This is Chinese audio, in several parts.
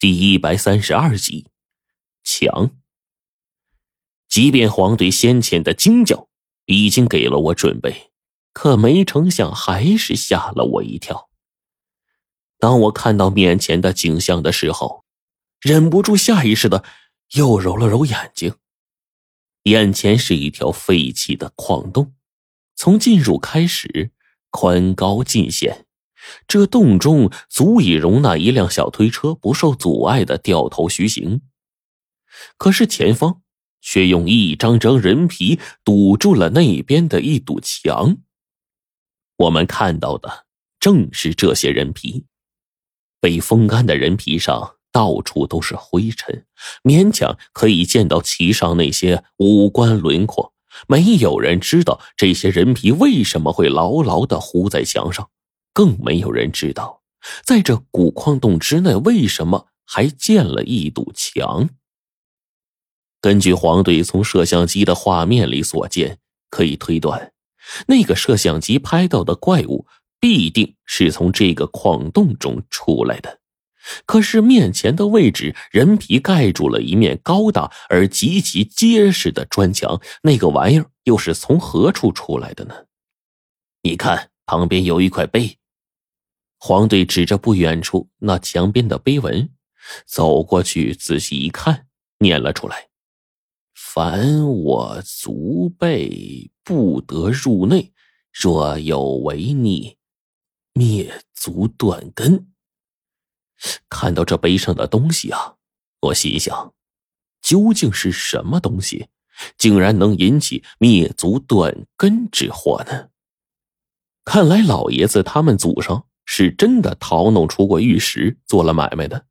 第一百三十二集，强。即便黄队先前的惊叫已经给了我准备，可没成想还是吓了我一跳。当我看到面前的景象的时候，忍不住下意识的又揉了揉眼睛。眼前是一条废弃的矿洞，从进入开始，宽高尽显。这洞中足以容纳一辆小推车不受阻碍的掉头徐行，可是前方却用一张张人皮堵住了那边的一堵墙。我们看到的正是这些人皮，被风干的人皮上到处都是灰尘，勉强可以见到其上那些五官轮廓。没有人知道这些人皮为什么会牢牢的糊在墙上。更没有人知道，在这古矿洞之内，为什么还建了一堵墙？根据黄队从摄像机的画面里所见，可以推断，那个摄像机拍到的怪物必定是从这个矿洞中出来的。可是面前的位置，人皮盖住了一面高大而极其结实的砖墙，那个玩意儿又是从何处出来的呢？你看，旁边有一块碑。黄队指着不远处那墙边的碑文，走过去仔细一看，念了出来：“凡我族辈不得入内，若有违逆，灭族断根。”看到这碑上的东西啊，我心想：究竟是什么东西，竟然能引起灭族断根之祸呢？看来老爷子他们祖上……是真的淘弄出过玉石做了买卖的。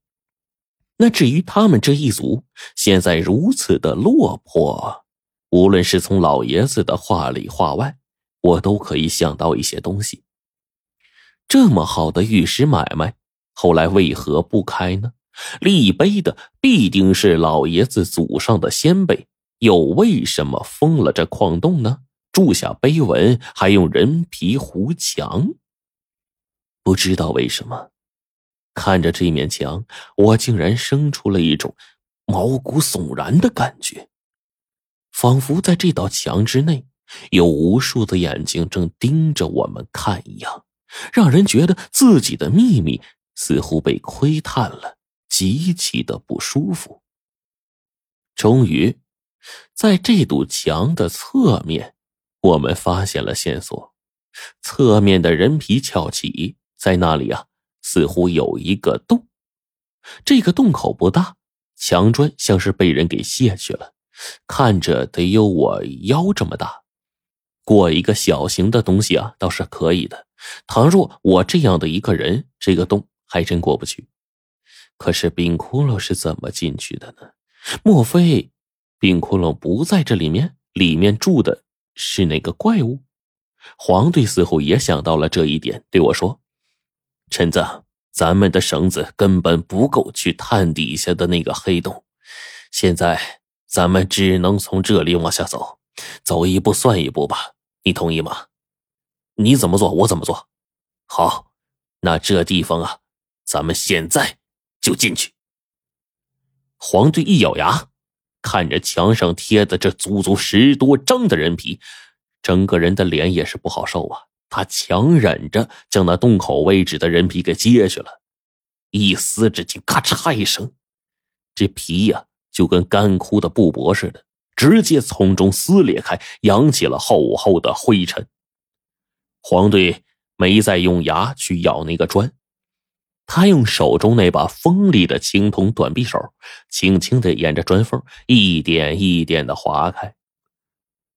那至于他们这一族现在如此的落魄，无论是从老爷子的话里话外，我都可以想到一些东西。这么好的玉石买卖，后来为何不开呢？立碑的必定是老爷子祖上的先辈，又为什么封了这矿洞呢？铸下碑文，还用人皮糊墙。不知道为什么，看着这面墙，我竟然生出了一种毛骨悚然的感觉，仿佛在这道墙之内有无数的眼睛正盯着我们看一样，让人觉得自己的秘密似乎被窥探了，极其的不舒服。终于，在这堵墙的侧面，我们发现了线索，侧面的人皮翘起。在那里啊，似乎有一个洞，这个洞口不大，墙砖像是被人给卸去了，看着得有我腰这么大。过一个小型的东西啊，倒是可以的。倘若我这样的一个人，这个洞还真过不去。可是冰窟窿是怎么进去的呢？莫非冰窟窿不在这里面？里面住的是哪个怪物？黄队似乎也想到了这一点，对我说。陈子，咱们的绳子根本不够去探底下的那个黑洞，现在咱们只能从这里往下走，走一步算一步吧。你同意吗？你怎么做，我怎么做。好，那这地方啊，咱们现在就进去。黄队一咬牙，看着墙上贴的这足足十多张的人皮，整个人的脸也是不好受啊。他强忍着将那洞口位置的人皮给揭去了，一撕之际咔嚓一声，这皮呀就跟干枯的布帛似的，直接从中撕裂开，扬起了厚厚的灰尘。黄队没再用牙去咬那个砖，他用手中那把锋利的青铜短匕首，轻轻的沿着砖缝一点一点的划开。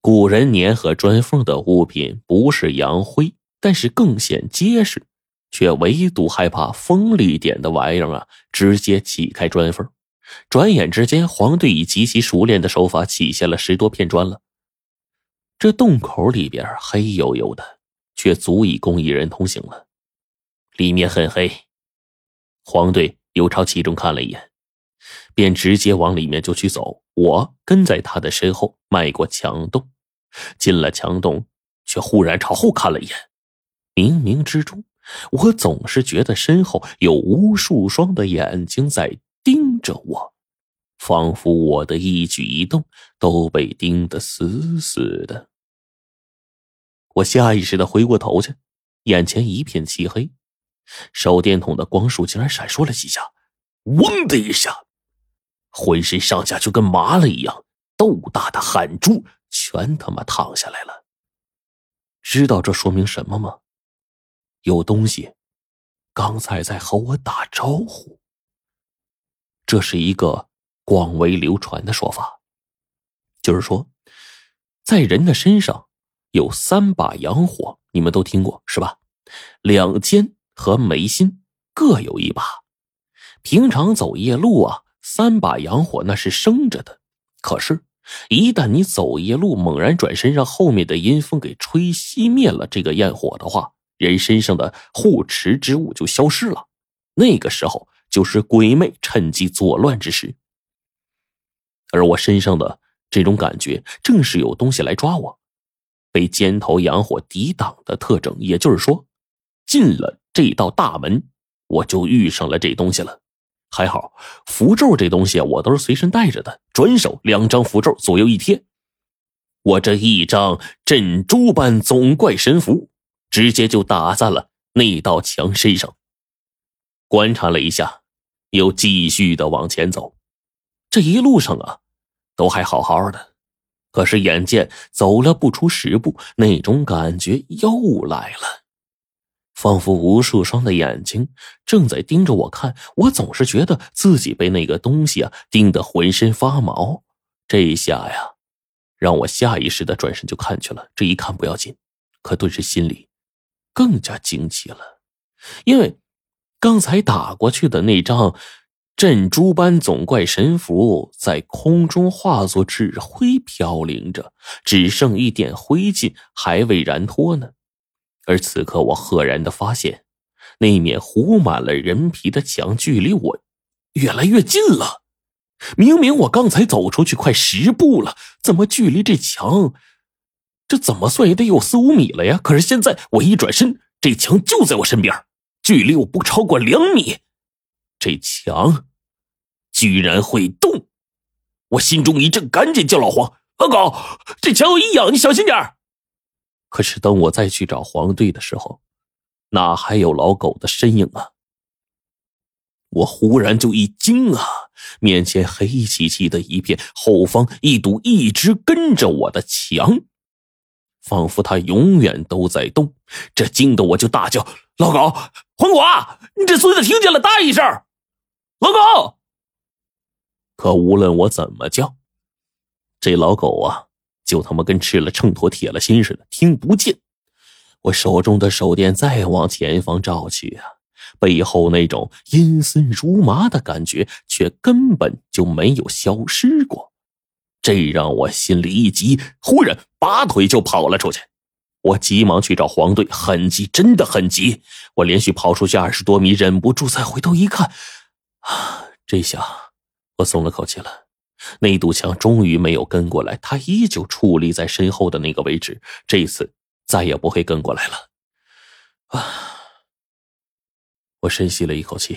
古人粘合砖缝的物品不是洋灰，但是更显结实，却唯独害怕锋利点的玩意儿啊！直接起开砖缝。转眼之间，黄队以极其熟练的手法起下了十多片砖了。这洞口里边黑黝黝的，却足以供一人通行了。里面很黑，黄队又朝其中看了一眼。便直接往里面就去走，我跟在他的身后，迈过墙洞，进了墙洞，却忽然朝后看了一眼。冥冥之中，我总是觉得身后有无数双的眼睛在盯着我，仿佛我的一举一动都被盯得死死的。我下意识的回过头去，眼前一片漆黑，手电筒的光束竟然闪烁了几下，嗡的一下，浑身上下就跟麻了一样，豆大的汗珠全他妈淌下来了。知道这说明什么吗？有东西刚才在和我打招呼。这是一个广为流传的说法，就是说，在人的身上。有三把阳火，你们都听过是吧？两肩和眉心各有一把。平常走夜路啊，三把阳火那是生着的。可是，一旦你走夜路，猛然转身，让后面的阴风给吹熄灭了这个焰火的话，人身上的护持之物就消失了。那个时候就是鬼魅趁机作乱之时。而我身上的这种感觉，正是有东西来抓我。被尖头阳火抵挡的特征，也就是说，进了这道大门，我就遇上了这东西了。还好符咒这东西啊，我都是随身带着的，转手两张符咒左右一贴，我这一张镇珠般总怪神符，直接就打在了那道墙身上。观察了一下，又继续的往前走，这一路上啊，都还好好的。可是，眼见走了不出十步，那种感觉又来了，仿佛无数双的眼睛正在盯着我看。我总是觉得自己被那个东西啊盯得浑身发毛。这一下呀，让我下意识的转身就看去了。这一看不要紧，可顿时心里更加惊奇了，因为刚才打过去的那张。镇珠般总怪神符在空中化作纸灰飘零着，只剩一点灰烬还未燃脱呢。而此刻，我赫然的发现，那面糊满了人皮的墙距离我越来越近了。明明我刚才走出去快十步了，怎么距离这墙，这怎么算也得有四五米了呀？可是现在我一转身，这墙就在我身边，距离我不超过两米。这墙。居然会动！我心中一震，赶紧叫老黄：“老狗，这墙有异样，你小心点可是等我再去找黄队的时候，哪还有老狗的身影啊？我忽然就一惊啊！面前黑漆漆的一片，后方一堵一直跟着我的墙，仿佛它永远都在动。这惊得我就大叫：“老狗，黄果，你这孙子听见了，大一声！老狗！”可无论我怎么叫，这老狗啊，就他妈跟吃了秤砣铁了心似的，听不见。我手中的手电再往前方照去啊，背后那种阴森如麻的感觉却根本就没有消失过。这让我心里一急，忽然拔腿就跑了出去。我急忙去找黄队，很急，真的很急。我连续跑出去二十多米，忍不住再回头一看，啊，这下。我松了口气了，那堵墙终于没有跟过来，他依旧矗立在身后的那个位置，这次再也不会跟过来了。啊！我深吸了一口气，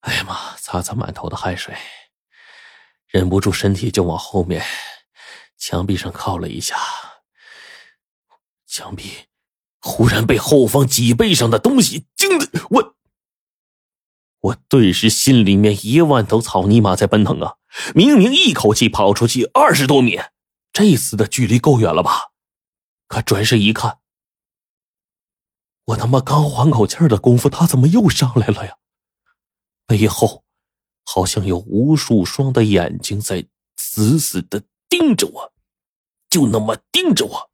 哎呀妈！擦擦满头的汗水，忍不住身体就往后面墙壁上靠了一下，墙壁忽然被后方脊背上的东西惊得我。我顿时心里面一万头草泥马在奔腾啊！明明一口气跑出去二十多米，这次的距离够远了吧？可转身一看，我他妈刚缓口气的功夫，他怎么又上来了呀？背后好像有无数双的眼睛在死死的盯着我，就那么盯着我。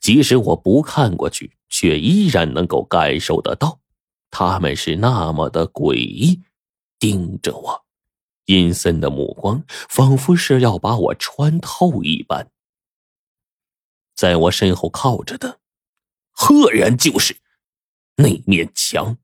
即使我不看过去，却依然能够感受得到。他们是那么的诡异，盯着我，阴森的目光仿佛是要把我穿透一般。在我身后靠着的，赫然就是那面墙。